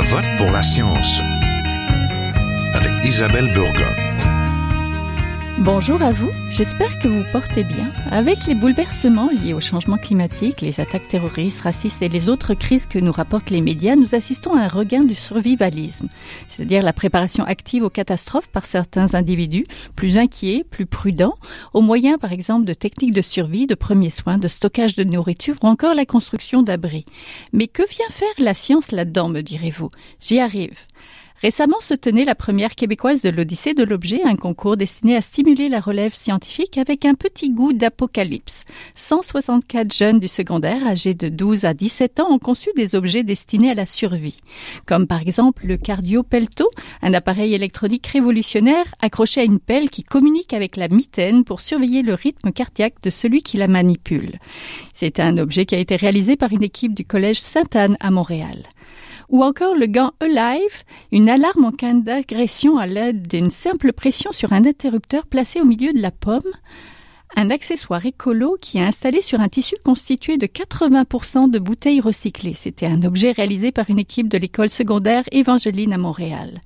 Je vote pour la science avec Isabelle Burgon. Bonjour à vous, j'espère que vous portez bien. Avec les bouleversements liés au changement climatique, les attaques terroristes, racistes et les autres crises que nous rapportent les médias, nous assistons à un regain du survivalisme, c'est-à-dire la préparation active aux catastrophes par certains individus, plus inquiets, plus prudents, au moyen par exemple de techniques de survie, de premiers soins, de stockage de nourriture ou encore la construction d'abris. Mais que vient faire la science là-dedans, me direz-vous? J'y arrive. Récemment se tenait la première québécoise de l'Odyssée de l'objet, un concours destiné à stimuler la relève scientifique avec un petit goût d'apocalypse. 164 jeunes du secondaire âgés de 12 à 17 ans ont conçu des objets destinés à la survie, comme par exemple le Cardio Pelto, un appareil électronique révolutionnaire accroché à une pelle qui communique avec la mitaine pour surveiller le rythme cardiaque de celui qui la manipule. C'est un objet qui a été réalisé par une équipe du Collège Sainte-Anne à Montréal ou encore le gant Alive, une alarme en cas d'agression à l'aide d'une simple pression sur un interrupteur placé au milieu de la pomme, un accessoire écolo qui est installé sur un tissu constitué de 80% de bouteilles recyclées. C'était un objet réalisé par une équipe de l'école secondaire Évangéline à Montréal.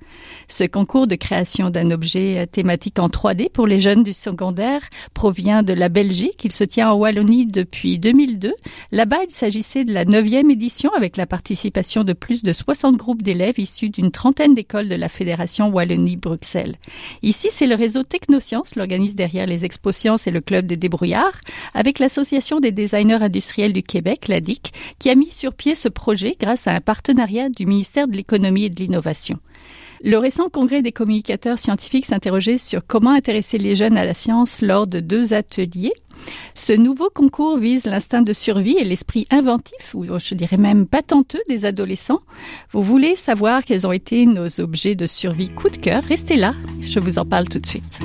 Ce concours de création d'un objet thématique en 3D pour les jeunes du secondaire provient de la Belgique. Il se tient en Wallonie depuis 2002. Là-bas, il s'agissait de la neuvième édition avec la participation de plus de 60 groupes d'élèves issus d'une trentaine d'écoles de la Fédération Wallonie-Bruxelles. Ici, c'est le réseau Technosciences, l'organisme derrière les expos sciences et le club des débrouillards, avec l'Association des designers industriels du Québec, la DIC, qui a mis sur pied ce projet grâce à un partenariat du ministère de l'Économie et de l'Innovation. Le récent congrès des communicateurs scientifiques s'interrogeait sur comment intéresser les jeunes à la science lors de deux ateliers. Ce nouveau concours vise l'instinct de survie et l'esprit inventif, ou je dirais même patenteux des adolescents. Vous voulez savoir quels ont été nos objets de survie coup de cœur? Restez là, je vous en parle tout de suite.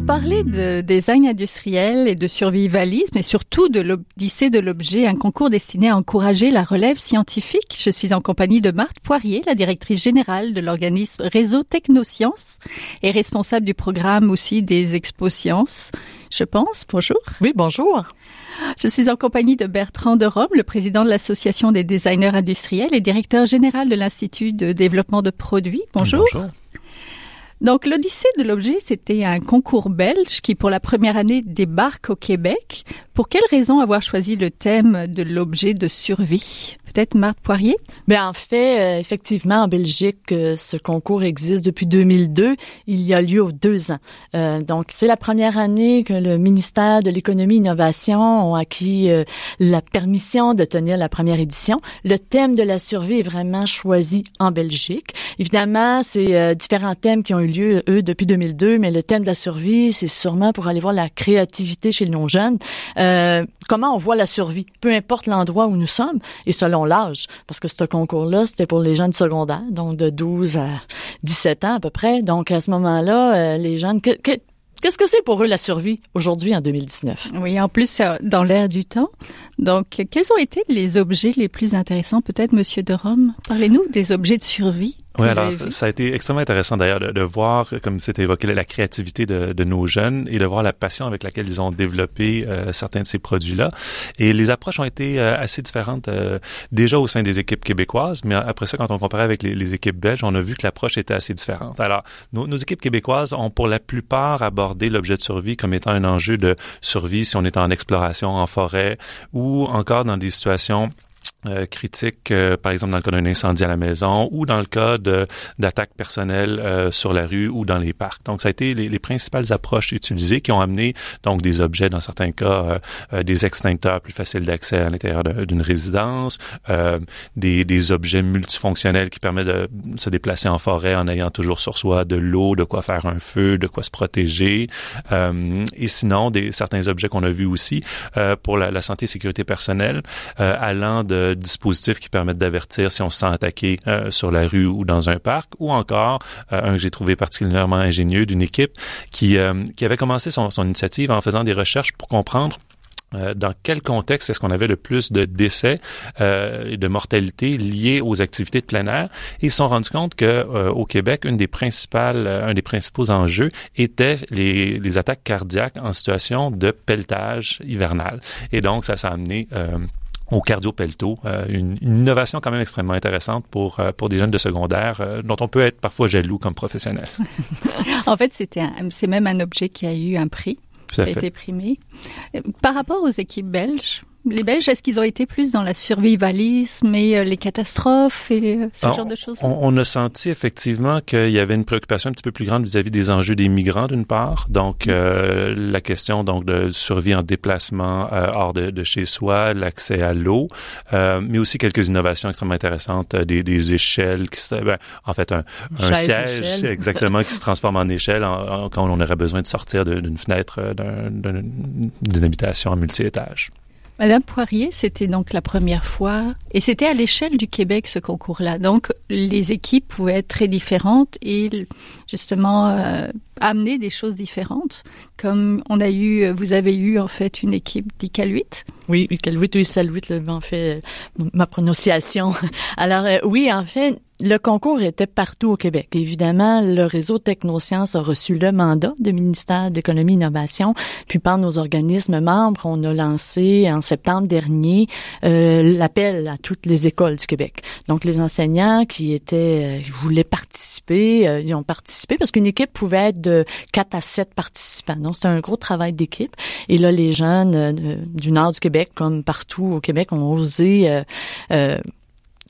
Parler de design industriel et de survivalisme et surtout de l'Odyssée de l'objet, un concours destiné à encourager la relève scientifique. Je suis en compagnie de Marthe Poirier, la directrice générale de l'organisme Réseau Technosciences et responsable du programme aussi des Expos Sciences, je pense. Bonjour. Oui, bonjour. Je suis en compagnie de Bertrand de Rome, le président de l'Association des designers industriels et directeur général de l'Institut de développement de produits. Bonjour. Bonjour. Donc, l'Odyssée de l'objet, c'était un concours belge qui, pour la première année, débarque au Québec. Pour quelle raison avoir choisi le thème de l'objet de survie? Peut-être Marthe Poirier? Ben en fait, euh, effectivement, en Belgique, euh, ce concours existe depuis 2002. Il y a lieu aux deux ans. Euh, donc, c'est la première année que le ministère de l'Économie et Innovation a acquis la permission de tenir la première édition. Le thème de la survie est vraiment choisi en Belgique. Évidemment, c'est différents thèmes qui ont eu lieu, eux, depuis 2002, mais le thème de la survie, c'est sûrement pour aller voir la créativité chez nos jeunes. comment on voit la survie, peu importe l'endroit où nous sommes, et selon l'âge, parce que ce concours-là, c'était pour les jeunes secondaires, donc de 12 à 17 ans à peu près. Donc à ce moment-là, euh, les jeunes... Qu'est-ce que c'est pour eux la survie aujourd'hui en 2019? Oui, en plus, dans l'air du temps. Donc, quels ont été les objets les plus intéressants, peut-être, Monsieur de Rome? Parlez-nous des objets de survie. Oui, alors ça a été extrêmement intéressant d'ailleurs de, de, voir, comme c'était évoqué, la créativité de, de, nos jeunes et de voir la passion avec laquelle ils ont développé euh, certains de ces produits-là. Et les approches ont été euh, assez différentes euh, déjà au sein des équipes québécoises, mais après ça, quand on comparait avec les, les équipes belges, on a vu que l'approche était assez différente. Alors, nos, nos, équipes québécoises ont pour la plupart abordé l'objet de survie comme étant un enjeu de survie si on est en exploration en forêt ou encore dans des situations euh, critique, euh, par exemple dans le cas d'un incendie à la maison ou dans le cas d'attaques personnelles euh, sur la rue ou dans les parcs. Donc, ça a été les, les, principales approches utilisées qui ont amené donc des objets, dans certains cas, euh, des extincteurs plus faciles d'accès à l'intérieur d'une résidence, des, des, objets multifonctionnels qui permettent de se déplacer en forêt en ayant toujours sur soi de l'eau, de quoi faire un feu, de quoi se protéger. et sinon, des, certains objets qu'on a vus aussi pour la, la, santé et sécurité personnelle, allant de dispositifs qui permettent d'avertir si on se sent attaqué euh, sur la rue ou dans un parc, ou encore euh, un que j'ai trouvé particulièrement ingénieux d'une équipe qui, euh, qui avait commencé son, son initiative en faisant des recherches pour comprendre euh, dans quel contexte est-ce qu'on avait le plus de décès euh, de mortalité liés aux activités de plein air. Ils se sont rendus compte que euh, au Québec une des principales un des principaux enjeux était les, les attaques cardiaques en situation de pelletage hivernal. Et donc ça s'est amené au cardio-pelto, une, une, innovation quand même extrêmement intéressante pour pour des jeunes de secondaire dont on peut être parfois jaloux comme professionnel. en fait, c'était c'est même un objet qui a eu un prix tout a été primé. Par rapport aux équipes belges, les Belges, est-ce qu'ils ont été plus dans la survivalisme et euh, les catastrophes et euh, ce genre de choses? On, on, a senti effectivement qu'il y avait une préoccupation un petit peu plus grande vis-à-vis des enjeux des migrants d'une part. Donc, mm. euh, la question donc de survie en déplacement hors de, de, chez soi, l'accès à l'eau, mais aussi quelques innovations extrêmement intéressantes, des, des échelles qui ben, en fait un, un siège exactement qui se transforme en échelle quand on aurait besoin de sortir d'une fenêtre d'une habitation en multi-étage. Madame Poirier, c'était donc la première fois, et c'était à l'échelle du Québec ce concours-là. Donc les équipes pouvaient être très différentes et justement euh, amener des choses différentes. Comme on a eu, vous avez eu en fait une équipe d'ICAL8. Oui, ICAL8 ou ICAL8, en fait ma prononciation. Alors euh, oui, en fait, le concours était partout au Québec. Évidemment, le réseau Technosciences a reçu le mandat du ministère de l'Économie et Innovation. Puis par nos organismes membres, on a lancé en septembre dernier euh, l'appel à toutes les écoles du Québec. Donc les enseignants qui étaient euh, voulaient participer, euh, ils ont participé parce qu'une équipe pouvait être de 4 à 7 participants. Donc c'est un gros travail d'équipe. Et là, les jeunes du nord du Québec, comme partout au Québec, ont osé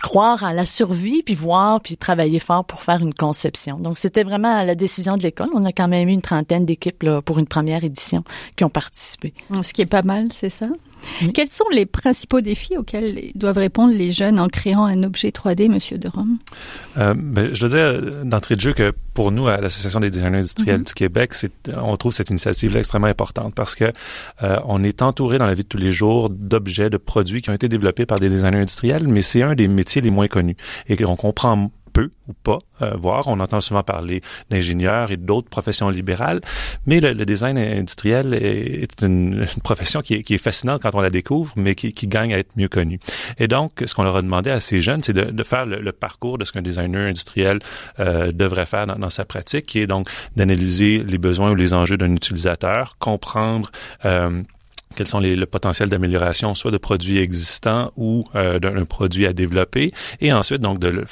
croire à la survie, puis voir, puis travailler fort pour faire une conception. Donc, c'était vraiment la décision de l'école. On a quand même eu une trentaine d'équipes pour une première édition qui ont participé. Ce qui est pas mal, c'est ça? Quels sont les principaux défis auxquels doivent répondre les jeunes en créant un objet 3D, Monsieur de Rome? Euh, ben, je veux dire d'entrée de jeu que pour nous, à l'Association des designers industriels mm-hmm. du Québec, on trouve cette initiative extrêmement importante parce que euh, on est entouré dans la vie de tous les jours d'objets, de produits qui ont été développés par des designers industriels, mais c'est un des métiers les moins connus et qu'on comprend ou pas euh, voir. On entend souvent parler d'ingénieurs et d'autres professions libérales, mais le, design industriel est une, profession qui est, fascinante quand on la découvre, mais qui, gagne à être mieux connue. Et donc, ce qu'on leur a demandé à ces jeunes, c'est de, faire le, parcours de ce qu'un designer industriel euh, devrait faire dans, dans, sa pratique, qui est donc d'analyser les besoins ou les enjeux d'un utilisateur, comprendre euh, quels sont les, le potentiel d'amélioration, soit de produits existants ou euh, d'un produit à développer, et ensuite donc de le,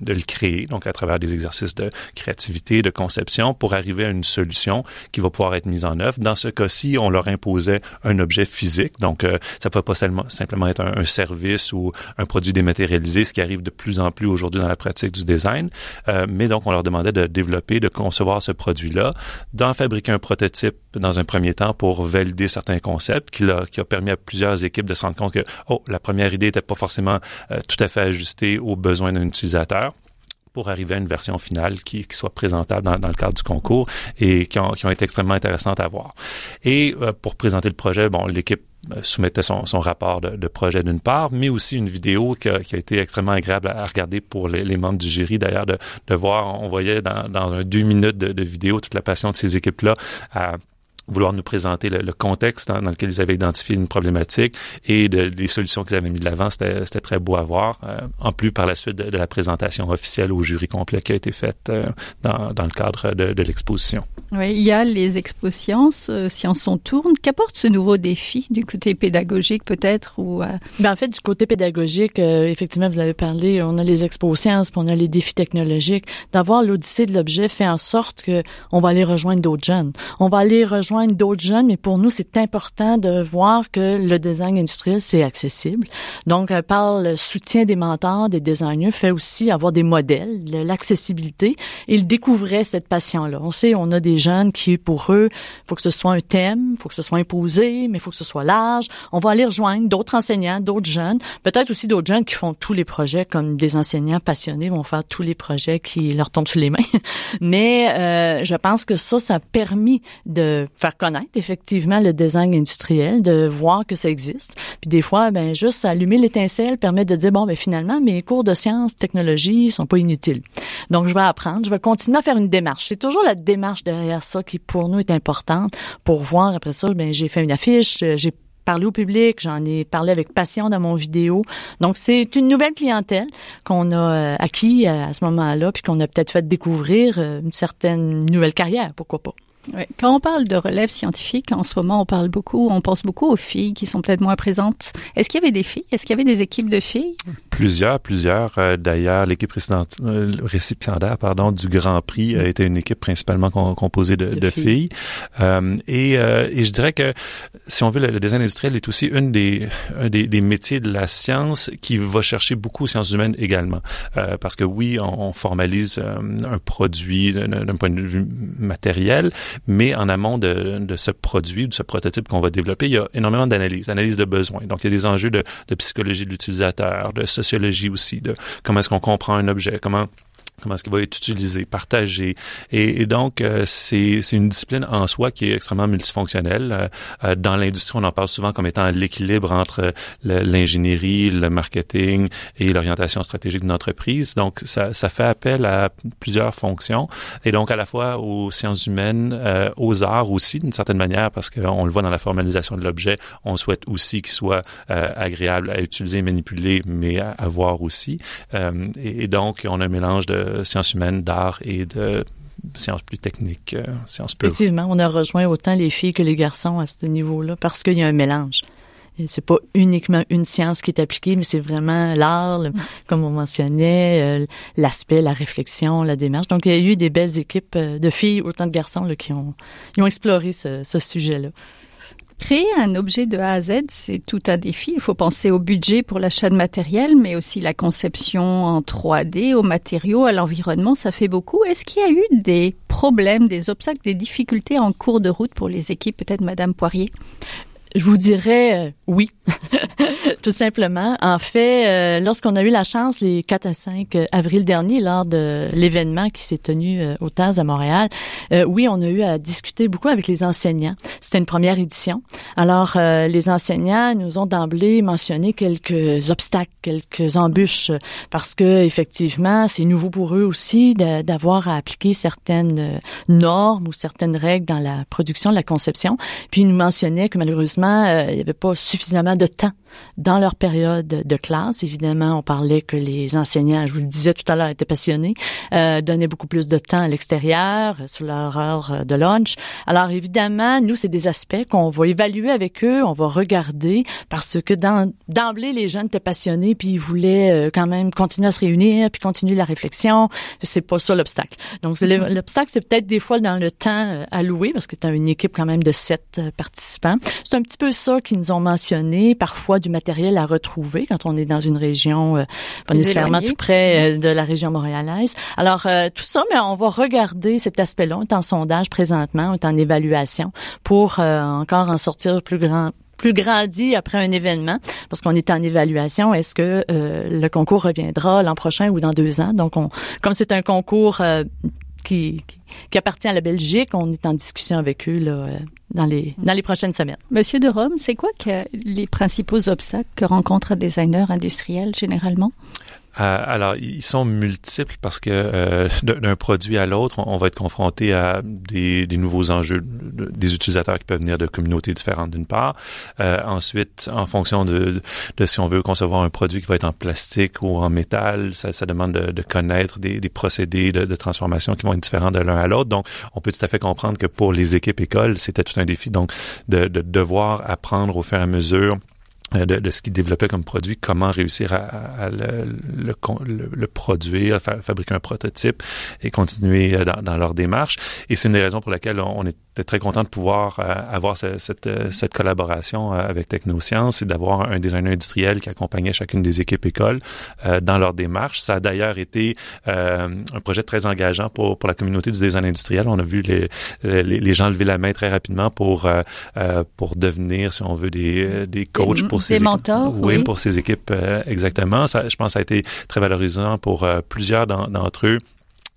de, le créer, donc à travers des exercices de créativité, de conception, pour arriver à une solution qui va pouvoir être mise en œuvre. Dans ce cas-ci, on leur imposait un objet physique, donc euh, ça peut pas seulement, simplement être un, un, service ou un produit dématérialisé, ce qui arrive de plus en plus aujourd'hui dans la pratique du design, euh, mais donc on leur demandait de développer, de concevoir ce produit-là, d'en fabriquer un prototype dans un premier temps pour valider certains concepts qui a, permis à plusieurs équipes de se rendre compte que, oh, la première idée n'était pas forcément euh, tout à fait ajustée aux besoins d'un utilisateur pour arriver à une version finale qui, soit présentable dans, le cadre du concours et qui ont, qui été extrêmement intéressantes à voir. Et euh, pour présenter le projet, bon, l'équipe euh, soumettait son, son rapport de, projet d'une part, mais aussi une vidéo qui a, été extrêmement agréable à, regarder pour les, les, membres du jury. D'ailleurs, de, de voir, on voyait dans, dans un deux minutes de, de vidéo toute la passion de ces équipes-là à vouloir nous présenter le, contexte dans, lequel ils avaient identifié une problématique et de, des solutions qu'ils avaient mis de l'avant. C'était très beau à voir. Euh, en plus, par la suite de, la présentation officielle au jury complet qui a été faite euh, dans, dans, le cadre de, de l'exposition. Oui, il y a les expo sciences, euh, sciences on tourne. Qu'apporte ce nouveau défi du côté pédagogique peut-être ou ben, En fait, du côté pédagogique, effectivement, vous avez parlé, on a les expos sciences, puis on a les défis technologiques. D'avoir l'odyssée de l'objet fait en sorte que on va aller rejoindre d'autres jeunes. On va aller rejoindre d'autres jeunes, mais pour nous, c'est important de voir que le design industriel, c'est accessible. Donc, euh, par le soutien des mentors, des designers, fait aussi avoir des modèles, l'accessibilité. Ils découvraient cette passion-là. On sait, on a des jeunes qui, pour eux, faut que ce soit un thème, faut que ce soit imposé, mais faut que ce soit large. On va aller rejoindre d'autres enseignants, d'autres jeunes, peut-être aussi d'autres jeunes qui font tous les projets, comme des enseignants passionnés vont faire tous les projets qui leur tombent sous les mains. mais euh, je pense que ça, ça a permis de faire connaître effectivement le design industriel, de voir que ça existe. Puis des fois, ben juste allumer l'étincelle permet de dire bon, ben finalement mes cours de sciences, technologie sont pas inutiles. Donc je vais apprendre, je vais continuer à faire une démarche. C'est toujours la démarche derrière ça qui pour nous est importante pour voir après ça. Ben j'ai fait une affiche, j'ai parlé au public, j'en ai parlé avec passion dans mon vidéo. Donc, c'est une nouvelle clientèle qu'on a acquis à ce moment-là, puis qu'on a peut-être fait découvrir une certaine nouvelle carrière, pourquoi pas. Quand on parle de relève scientifique, en ce moment, on parle beaucoup, on pense beaucoup aux filles qui sont peut-être moins présentes. Est-ce qu'il y avait des filles? Est-ce qu'il y avait des équipes de filles? Plusieurs, plusieurs. Euh, d'ailleurs, l'équipe euh, récipiendaire, pardon, du Grand Prix a été une équipe principalement composée de, de, filles. Euh, et, et, je dirais que, si on veut, le, design industriel est aussi une des, un des, des, métiers de la science qui va chercher beaucoup aux sciences humaines également. parce que oui, on, on formalise un produit d'un point de vue matériel, mais en amont de, de ce produit, de ce prototype qu'on va développer, il y a énormément d'analyses, analyse de besoins. Donc, il y a des enjeux de, de psychologie de l'utilisateur, de sociologie aussi, de comment est-ce qu'on comprend un objet, comment comment est-ce qu'il va être utilisé, partagé. Et, donc, euh, c'est une discipline en soi qui est extrêmement multifonctionnelle. Euh, euh, dans l'industrie, on en parle souvent comme étant l'équilibre entre l'ingénierie, le, marketing et l'orientation stratégique d'une entreprise. Donc, ça, ça, fait appel à plusieurs fonctions. Et donc, à la fois aux sciences humaines, aux arts aussi, d'une certaine manière, parce qu'on le voit dans la formalisation de l'objet, on souhaite aussi qu'il soit agréable à utiliser, manipuler, mais à, à voir aussi. et, et donc, on a un mélange de sciences humaines, d'art et de sciences plus techniques, euh, sciences pures. Effectivement, on a rejoint autant les filles que les garçons à ce niveau-là parce qu'il y a un mélange. C'est pas uniquement une science qui est appliquée, mais c'est vraiment l'art, comme on mentionnait, euh, l'aspect, la réflexion, la démarche. Donc, il y a eu des belles équipes euh, de filles, autant de garçons là, qui, ont, qui ont exploré ce, ce sujet-là. Créer un objet de A à Z, c'est tout un défi. Il faut penser au budget pour l'achat de matériel, mais aussi la conception en 3D, aux matériaux, à l'environnement, ça fait beaucoup. Est-ce qu'il y a eu des problèmes, des obstacles, des difficultés en cours de route pour les équipes, peut-être Madame Poirier? Je vous dirais euh, oui, tout simplement. En fait, euh, lorsqu'on a eu la chance, les 4 à 5 euh, avril dernier, lors de l'événement qui s'est tenu au TAS à Montréal, oui, on a eu à discuter beaucoup avec les enseignants. C'était une première édition. Alors, les enseignants nous ont d'emblée mentionné quelques obstacles, quelques embûches, parce que effectivement, c'est nouveau pour eux aussi d'avoir à appliquer certaines normes ou certaines règles dans la production, la conception. Puis ils nous mentionnaient que malheureusement euh, il n'y avait pas suffisamment de temps dans leur période de classe. Évidemment, on parlait que les enseignants, je vous le disais tout à l'heure, étaient passionnés, euh, donnaient beaucoup plus de temps à l'extérieur, euh, sur leur heure de lunch. Alors évidemment, nous, c'est des aspects qu'on va évaluer avec eux, on va regarder, parce que d'emblée, les jeunes étaient passionnés, puis ils voulaient quand même continuer à se réunir, puis continuer la réflexion. C'est pas ça l'obstacle. Donc mm-hmm. l'obstacle, c'est peut-être des fois dans le temps alloué, parce que tu as une équipe quand même de sept participants. C'est un petit peu ça qu'ils nous ont mentionné, parfois du matériel à retrouver quand on est dans une région euh, pas nécessairement tout près euh, de la région montréalaise. Alors euh, tout ça, mais on va regarder cet aspect-là. On est en sondage présentement, on est en évaluation pour encore en sortir plus grand plus grandi après un événement, parce qu'on est en évaluation. Est-ce que le concours reviendra l'an prochain ou dans deux ans? Donc, on, comme c'est un concours qui, appartient à la Belgique. On est en discussion avec eux euh, dans, les, dans les prochaines semaines. Monsieur de Rome, c'est quoi les principaux obstacles que rencontre un designer industriel généralement? Alors, ils sont multiples parce que euh, d'un produit à l'autre, on, va être confronté à des, des nouveaux enjeux des utilisateurs qui peuvent venir de communautés différentes d'une part. Euh, ensuite, en fonction de, de, si on veut concevoir un produit qui va être en plastique ou en métal, ça, ça demande de, de connaître des, des procédés de, transformation qui vont être différents de l'un à l'autre. Donc, on peut tout à fait comprendre que pour les équipes écoles, c'était tout un défi. Donc, de, de devoir apprendre au fur et à mesure de, de, ce qu'ils développaient comme produit, comment réussir à, à le, le, le, produire, à fabriquer un prototype et continuer euh, dans, dans, leur démarche. Et c'est une des raisons pour laquelle on était très content de pouvoir euh, avoir cette, cette, cette, collaboration avec Technosciences et d'avoir un designer industriel qui accompagnait chacune des équipes écoles dans leur démarche. Ça a d'ailleurs été un projet très engageant pour, pour la communauté du design industriel. On a vu les, les, les gens lever la main très rapidement pour, pour devenir, si on veut, des, des coachs pour des mentors, oui, pour ces équipes, euh, exactement. Ça, je pense que ça a été très valorisant pour euh, plusieurs d'entre eux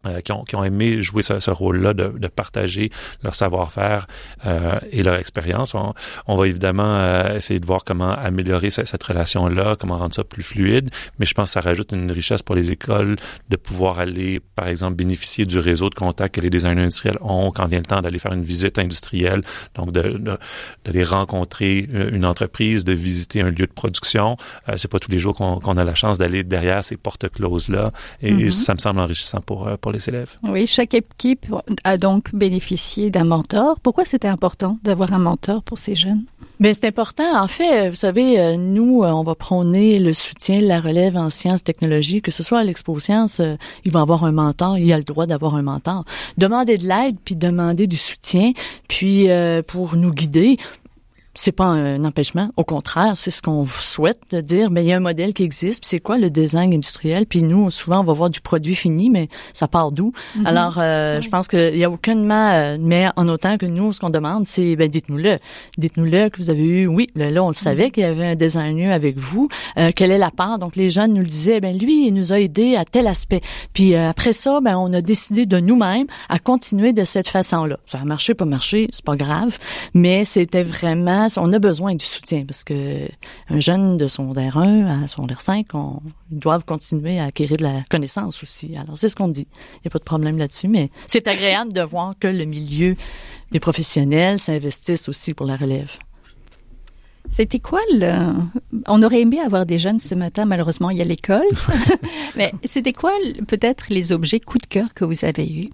euh, qui, ont, qui, ont, aimé jouer ce, ce rôle-là de, de, partager leur savoir-faire euh, et leur expérience. On, on, va évidemment euh, essayer de voir comment améliorer cette, cette relation-là, comment rendre ça plus fluide, mais je pense que ça rajoute une richesse pour les écoles de pouvoir aller, par exemple, bénéficier du réseau de contacts que les designers industriels ont quand vient le temps d'aller faire une visite industrielle, donc de, de, d'aller rencontrer une entreprise, de visiter un lieu de production. Euh, c'est pas tous les jours qu'on, qu'on a la chance d'aller derrière ces portes closes-là, et mm-hmm. ça me semble enrichissant pour, pour les élèves. Oui, chaque équipe a donc bénéficié d'un mentor. Pourquoi c'était important d'avoir un mentor pour ces jeunes? Bien, c'est important. En fait, vous savez, euh, nous, euh, on va prôner le soutien de la relève en sciences, technologies, que ce soit à l'Expo Sciences, euh, il va avoir un mentor, il a le droit d'avoir un mentor. Demander de l'aide, puis demander du soutien, puis pour nous guider, c'est pas un empêchement. Au contraire, c'est ce qu'on souhaite de dire. Mais il y a un modèle qui existe. C'est quoi le design industriel? Puis nous, souvent, on va voir du produit fini, mais ça part d'où? Mm-hmm. Alors, euh, oui. je pense qu'il y a aucunement. Euh, mais en autant que nous, ce qu'on demande, c'est ben dites-nous-le. Dites-nous-le que vous avez eu. Oui, là, on le savait mm-hmm. qu'il y avait un designer avec vous. Euh, quelle est la part? Donc les jeunes nous le disaient. Ben lui, il nous a aidé à tel aspect. Puis euh, après ça, ben on a décidé de nous-mêmes à continuer de cette façon-là. Ça a marché, pas marché, c'est pas grave. Mais c'était vraiment on a besoin du soutien parce que un jeune de secondaire 1 à secondaire 5, on, ils doivent continuer à acquérir de la connaissance aussi. Alors, c'est ce qu'on dit. Il n'y a pas de problème là-dessus, mais c'est agréable de voir que le milieu des professionnels s'investissent aussi pour la relève. C'était quoi le... On aurait aimé avoir des jeunes ce matin, malheureusement, il y a l'école. Mais c'était quoi peut-être les objets coup de cœur que vous avez eus?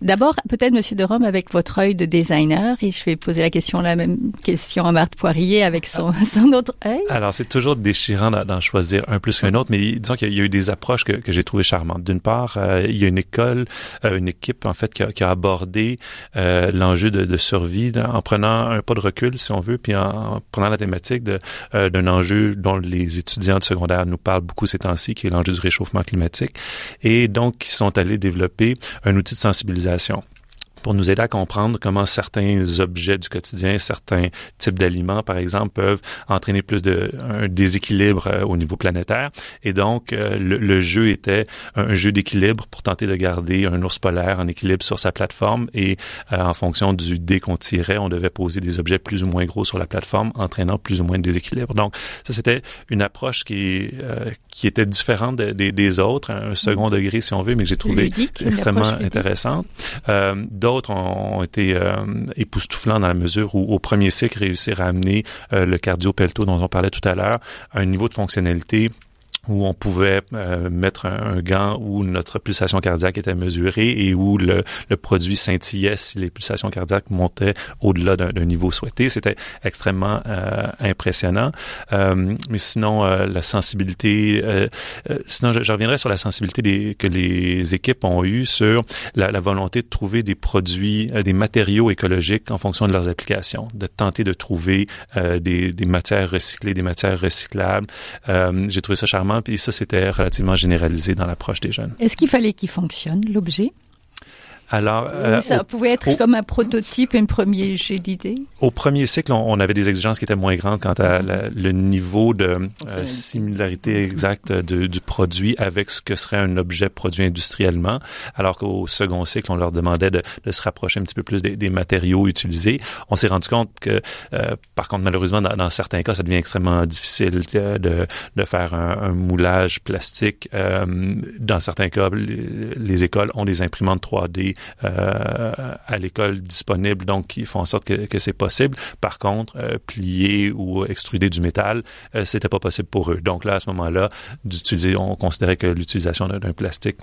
D'abord, peut-être, Monsieur de Rome, avec votre œil de designer, et je vais poser la question, la même question à Marthe Poirier avec son, son autre œil. Alors, c'est toujours déchirant d'en choisir un plus qu'un autre, mais disons qu'il y a eu des approches que, que j'ai trouvées charmantes. D'une part, euh, il y a une école, euh, une équipe, en fait, qui a, qui a abordé euh, l'enjeu de, de, survie en prenant un pas de recul, si on veut, puis en, en prenant la thématique euh, d'un enjeu dont les étudiants de secondaire nous parlent beaucoup ces temps-ci, qui est l'enjeu du réchauffement climatique. Et donc, ils sont allés développer un outil de sensibilisation civilisation pour nous aider à comprendre comment certains objets du quotidien, certains types d'aliments, par exemple, peuvent entraîner plus de un déséquilibre euh, au niveau planétaire. Et donc, euh, le, le, jeu était un jeu d'équilibre pour tenter de garder un ours polaire en équilibre sur sa plateforme. Et euh, en fonction du dé qu'on tirait, on devait poser des objets plus ou moins gros sur la plateforme, entraînant plus ou moins de déséquilibre. Donc, ça, c'était une approche qui, qui était différente des, autres, un second degré, si on veut, mais que j'ai trouvé extrêmement intéressante. D'autres ont, été euh, époustouflants dans la mesure où, au premier cycle, réussir à amener euh, le cardio pelto dont on parlait tout à l'heure à un niveau de fonctionnalité où on pouvait euh, mettre un, un, gant où notre pulsation cardiaque était mesurée et où le, le produit scintillait si les pulsations cardiaques montaient au-delà d'un niveau souhaité. C'était extrêmement euh, impressionnant. Euh, mais sinon, euh, la sensibilité, euh, euh, sinon je, je, reviendrai sur la sensibilité des, que les équipes ont eue sur la, la volonté de trouver des produits, des matériaux écologiques en fonction de leurs applications, de tenter de trouver des, des, matières recyclées, des matières recyclables. J'ai trouvé ça charmant puis ça, c'était relativement généralisé dans l'approche des jeunes. Est-ce qu'il fallait qu'il fonctionne, l'objet? Alors, euh, ça au, pouvait être au, comme un prototype, un premier jet d'idée. Au premier cycle, on, on, avait des exigences qui étaient moins grandes quant à la, le niveau de euh, similarité exacte de, du produit avec ce que serait un objet produit industriellement, alors qu'au second cycle, on leur demandait de, de, se rapprocher un petit peu plus des, des matériaux utilisés. On s'est rendu compte que, euh, par contre, malheureusement, dans, dans, certains cas, ça devient extrêmement difficile de, de faire un, un, moulage plastique. Euh, dans certains cas, les, les écoles ont des imprimantes 3D euh, à l'école disponible, donc qui font en sorte que, c'est possible. Par contre, euh, plier ou extruder du métal, euh, c'était pas possible pour eux. Donc là, à ce moment-là, d'utiliser, on considérait que l'utilisation d'un plastique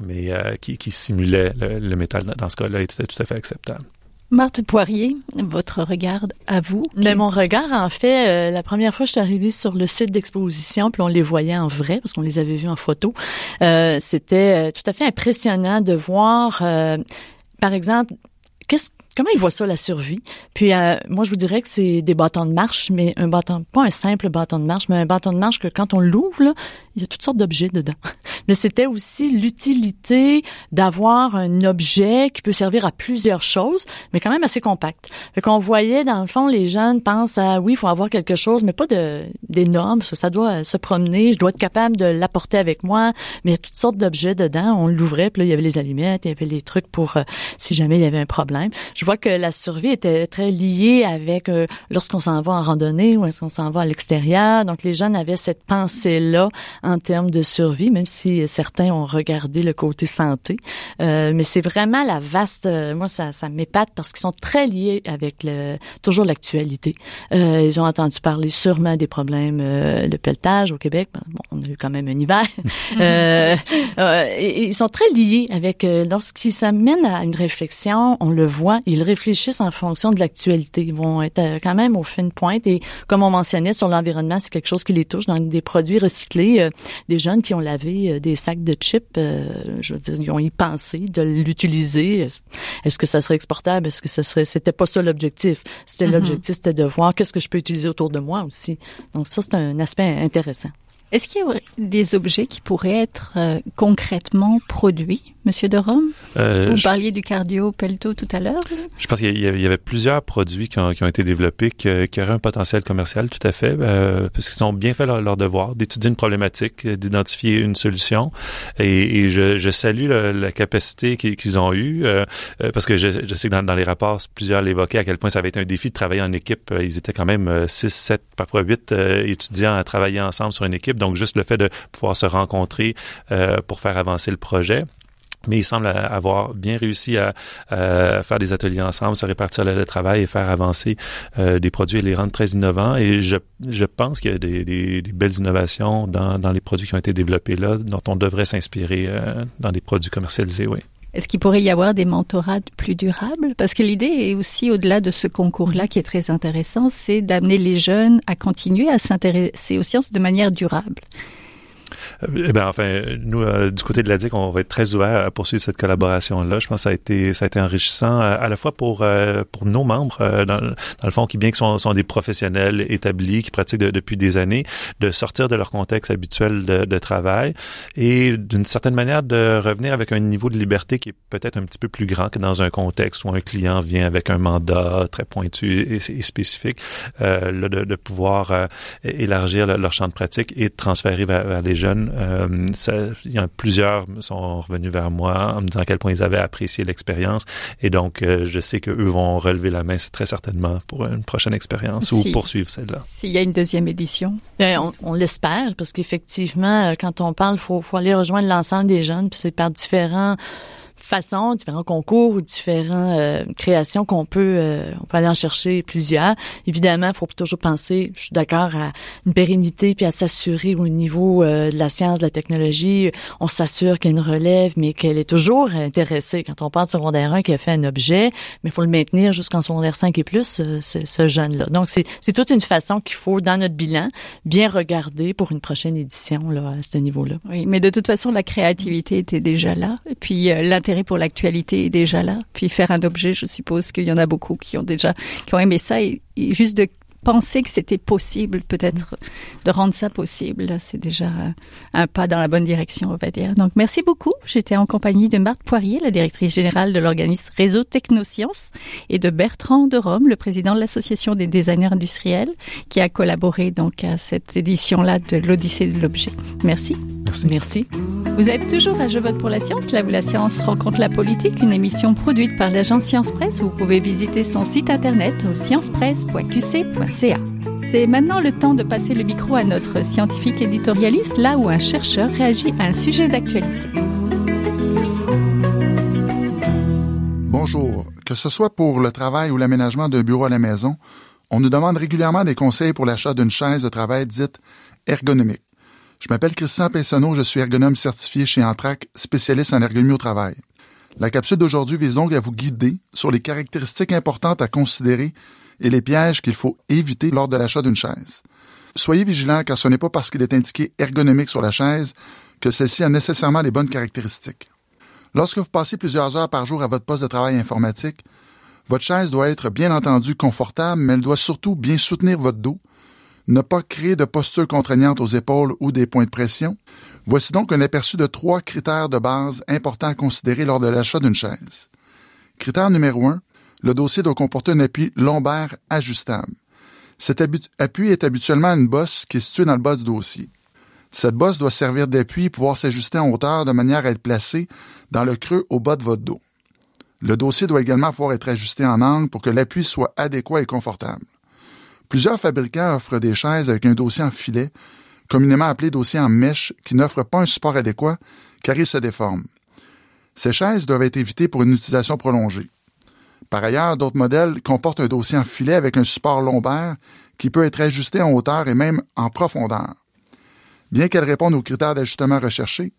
mais euh, qui, simulait le métal dans ce cas-là était tout à fait acceptable. Marthe Poirier, votre regard à vous? Mais mon regard, en fait, euh, la première fois que je suis arrivée sur le site d'exposition, puis on les voyait en vrai, parce qu'on les avait vus en photo, euh, c'était euh, tout à fait impressionnant de voir, euh, par exemple, qu'est-ce Comment ils voient ça, la survie? Puis euh, moi, je vous dirais que c'est des bâtons de marche, mais un bâton, pas un simple bâton de marche, mais un bâton de marche que quand on l'ouvre, il y a toutes sortes d'objets dedans. Mais c'était aussi l'utilité d'avoir un objet qui peut servir à plusieurs choses, mais quand même assez compact. Fait qu'on voyait, dans le fond, les jeunes pensent à, oui, il faut avoir quelque chose, mais pas de, d'énorme. Ça, ça doit se promener. Je dois être capable de l'apporter avec moi. Mais il y a toutes sortes d'objets dedans. On l'ouvrait, puis là, il y avait les allumettes, il y avait les trucs pour euh, si jamais il y avait un problème. Je vois que la survie était très liée avec euh, lorsqu'on s'en va en randonnée ou est-ce qu'on s'en va à l'extérieur. Donc, les jeunes avaient cette pensée-là en termes de survie, même si certains ont regardé le côté santé. Euh, mais c'est vraiment la vaste. Euh, moi, ça, ça m'épate parce qu'ils sont très liés avec le, toujours l'actualité. Euh, ils ont entendu parler sûrement des problèmes euh, de pelletage au Québec. Bon, on a eu quand même un hiver. euh, et, ils sont très liés avec lorsqu'ils s'amènent à une réflexion, on le voit, ils réfléchissent en fonction de l'actualité. Ils vont être quand même au fin de pointe et comme on mentionnait sur l'environnement, c'est quelque chose qui les touche dans des produits recyclés, des jeunes qui ont lavé des sacs de chips, euh, je veux dire, ils ont y pensé de l'utiliser. Est-ce que ça serait exportable? Est-ce que ça serait, c'était pas ça l'objectif? C'était mm-hmm. l'objectif, c'était de voir qu'est-ce que je peux utiliser autour de moi aussi. Donc ça, c'est un aspect intéressant. Est-ce qu'il y a des objets qui pourraient être euh, concrètement produits? Monsieur de Rome? Euh, Vous parliez du cardio Pelto tout à l'heure. Je pense qu'il y, avait plusieurs produits qui ont, qui ont été développés qui, qui, auraient un potentiel commercial tout à fait, euh, parce qu'ils ont bien fait leur, devoir d'étudier une problématique, d'identifier une solution. Et, et je, je, salue la, capacité qu'ils ont eue, euh, euh, parce que je, je sais que dans, dans, les rapports, plusieurs l'évoquaient à quel point ça avait été un défi de travailler en équipe. Ils étaient quand même 6, 7, parfois 8 étudiants à travailler ensemble sur une équipe. Donc, juste le fait de pouvoir se rencontrer pour faire avancer le projet mais il semble avoir bien réussi à, faire des ateliers ensemble, se répartir le, travail et faire avancer euh, des produits et les rendre très innovants. Et je, je pense qu'il y a des, des, des, belles innovations dans, dans les produits qui ont été développés là, dont on devrait s'inspirer euh, dans des produits commercialisés, oui. Est-ce qu'il pourrait y avoir des mentorats plus durables? Parce que l'idée est aussi, au-delà de ce concours-là qui est très intéressant, c'est d'amener les jeunes à continuer à s'intéresser aux sciences de manière durable. Euh, eh bien, enfin, nous, euh, du côté de la DIC, on va être très ouvert à poursuivre cette collaboration-là. Je pense que ça a été, ça a été enrichissant euh, à, la fois pour pour nos membres, dans, le fond, qui bien que sont, des professionnels établis, qui pratiquent depuis des années, de sortir de leur contexte habituel de, travail et d'une certaine manière de revenir avec un niveau de liberté qui est peut-être un petit peu plus grand que dans un contexte où un client vient avec un mandat très pointu et, spécifique, là, de, de, pouvoir élargir leur champ de pratique et de transférer vers, vers les jeunes. Euh, ça, il y a plusieurs sont revenus vers moi en me disant à quel point ils avaient apprécié l'expérience. Et donc, euh, je sais qu'eux vont relever la main très certainement pour une prochaine expérience ou poursuivre celle-là. S'il y a une deuxième édition. Bien, on, on l'espère parce qu'effectivement, euh, quand on parle, faut, faut aller rejoindre l'ensemble des jeunes, puis c'est par différents façons, différents concours ou différentes euh, créations qu'on peut, euh, on peut aller en chercher plusieurs. Évidemment, il faut toujours penser, je suis d'accord, à une pérennité puis à s'assurer au niveau euh, de la science, de la technologie, on s'assure qu'il y a une relève, mais qu'elle est toujours intéressée. Quand on parle de secondaire 1 qui a fait un objet, mais il faut le maintenir jusqu'en secondaire 5 et plus, c'est ce jeune-là. Donc, c'est toute une façon qu'il faut, dans notre bilan, bien regarder pour une prochaine édition là, à ce niveau-là. Oui, mais de toute façon, la créativité était déjà là. Et puis, l'intérêt pour l'actualité est déjà là. Puis faire un objet, je suppose qu'il y en a beaucoup qui ont déjà qui ont aimé ça et, juste de penser que c'était possible, peut-être de rendre ça possible, c'est déjà un pas dans la bonne direction, on va dire. Donc, merci beaucoup. J'étais en compagnie de Marthe Poirier, la directrice générale de l'organisme Réseau Technosciences, et de Bertrand de Rome, le président de l'Association des designers industriels, qui a collaboré donc à cette édition-là de l'Odyssée de l'objet. Merci. Merci. Merci. Vous êtes toujours à Je vote pour la science, là où la science rencontre la politique, une émission produite par l'agence Science Presse. Vous pouvez visiter son site internet au sciencepresse.qc.ca. C'est maintenant le temps de passer le micro à notre scientifique éditorialiste, là où un chercheur réagit à un sujet d'actualité. Bonjour. Que ce soit pour le travail ou l'aménagement d'un bureau à la maison, on nous demande régulièrement des conseils pour l'achat d'une chaise de travail dite ergonomique. Je m'appelle Christian Pessonneau, je suis ergonome certifié chez Antrac, spécialiste en ergonomie au travail. La capsule d'aujourd'hui vise donc à vous guider sur les caractéristiques importantes à considérer et les pièges qu'il faut éviter lors de l'achat d'une chaise. Soyez vigilants car ce n'est pas parce qu'il est indiqué ergonomique sur la chaise que celle-ci a nécessairement les bonnes caractéristiques. Lorsque vous passez plusieurs heures par jour à votre poste de travail informatique, votre chaise doit être bien entendu confortable, mais elle doit surtout bien soutenir votre dos ne pas créer de posture contraignante aux épaules ou des points de pression. Voici donc un aperçu de trois critères de base importants à considérer lors de l'achat d'une chaise. Critère numéro un, le dossier doit comporter un appui lombaire ajustable. Cet appui est habituellement une bosse qui est située dans le bas du dossier. Cette bosse doit servir d'appui et pouvoir s'ajuster en hauteur de manière à être placée dans le creux au bas de votre dos. Le dossier doit également pouvoir être ajusté en angle pour que l'appui soit adéquat et confortable. Plusieurs fabricants offrent des chaises avec un dossier en filet, communément appelé dossier en mèche, qui n'offre pas un support adéquat car il se déforme. Ces chaises doivent être évitées pour une utilisation prolongée. Par ailleurs, d'autres modèles comportent un dossier en filet avec un support lombaire qui peut être ajusté en hauteur et même en profondeur. Bien qu'elles répondent aux critères d'ajustement recherchés,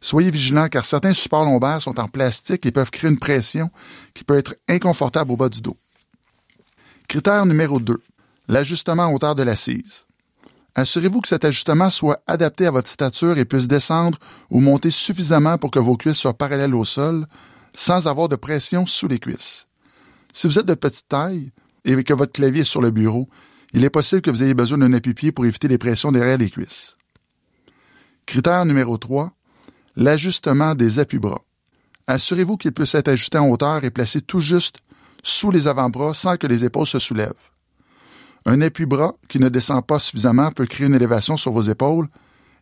soyez vigilants car certains supports lombaires sont en plastique et peuvent créer une pression qui peut être inconfortable au bas du dos. Critère numéro 2. L'ajustement en hauteur de l'assise. Assurez-vous que cet ajustement soit adapté à votre stature et puisse descendre ou monter suffisamment pour que vos cuisses soient parallèles au sol sans avoir de pression sous les cuisses. Si vous êtes de petite taille et que votre clavier est sur le bureau, il est possible que vous ayez besoin d'un appui-pied pour éviter les pressions derrière les cuisses. Critère numéro 3. L'ajustement des appuis-bras. Assurez-vous qu'il puisse être ajusté en hauteur et placé tout juste sous les avant-bras sans que les épaules se soulèvent. Un appui-bras qui ne descend pas suffisamment peut créer une élévation sur vos épaules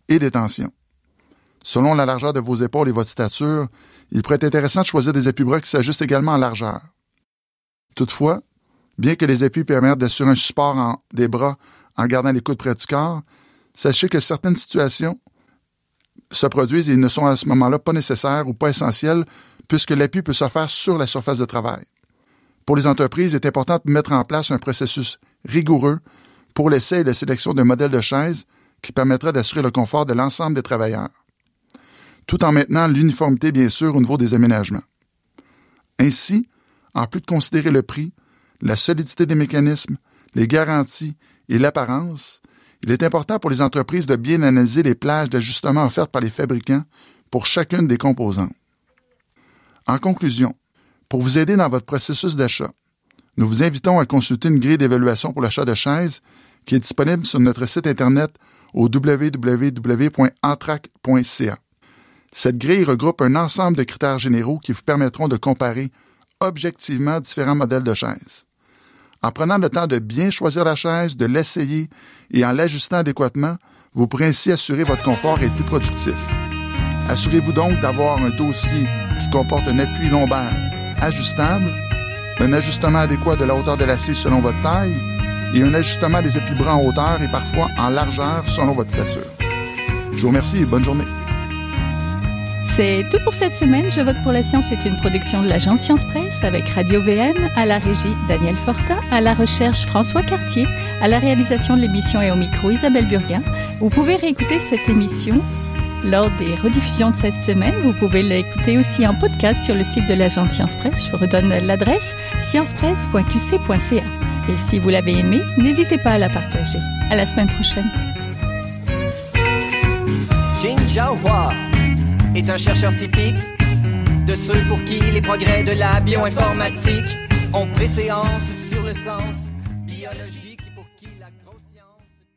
et des tensions. Selon la largeur de vos épaules et votre stature, il pourrait être intéressant de choisir des appuis-bras qui s'ajustent également en largeur. Toutefois, bien que les appuis permettent d'assurer un support des bras en gardant les coudes près du corps, sachez que certaines situations se produisent et ne sont à ce moment-là pas nécessaires ou pas essentielles puisque l'appui peut se faire sur la surface de travail. Pour les entreprises, il est important de mettre en place un processus rigoureux pour l'essai et la sélection d'un modèle de chaise qui permettra d'assurer le confort de l'ensemble des travailleurs, tout en maintenant l'uniformité bien sûr au niveau des aménagements. Ainsi, en plus de considérer le prix, la solidité des mécanismes, les garanties et l'apparence, il est important pour les entreprises de bien analyser les plages d'ajustement offertes par les fabricants pour chacune des composantes. En conclusion, pour vous aider dans votre processus d'achat, nous vous invitons à consulter une grille d'évaluation pour l'achat de chaises qui est disponible sur notre site Internet au www.antrac.ca. Cette grille regroupe un ensemble de critères généraux qui vous permettront de comparer objectivement différents modèles de chaises. En prenant le temps de bien choisir la chaise, de l'essayer et en l'ajustant adéquatement, vous pourrez ainsi assurer votre confort et être plus productif. Assurez-vous donc d'avoir un dossier qui comporte un appui lombaire ajustable, un ajustement adéquat de la hauteur de l'assise selon votre taille et un ajustement des appuis-bras en hauteur et parfois en largeur selon votre stature. Je vous remercie et bonne journée. C'est tout pour cette semaine. Je vote pour la science C'est une production de l'agence Science Presse avec Radio VM, à la régie Daniel Fortin, à la recherche François Cartier, à la réalisation de l'émission et au micro Isabelle Burguin. Vous pouvez réécouter cette émission lors des rediffusions de cette semaine. Vous pouvez l'écouter aussi en podcast sur le site de l'agence Science Presse. Je vous redonne l'adresse sciencepresse.qc.ca. Et si vous l'avez aimé, n'hésitez pas à la partager. À la semaine prochaine. Jin est un chercheur typique de ceux pour qui les progrès de la bioinformatique ont préséance sur le sens biologique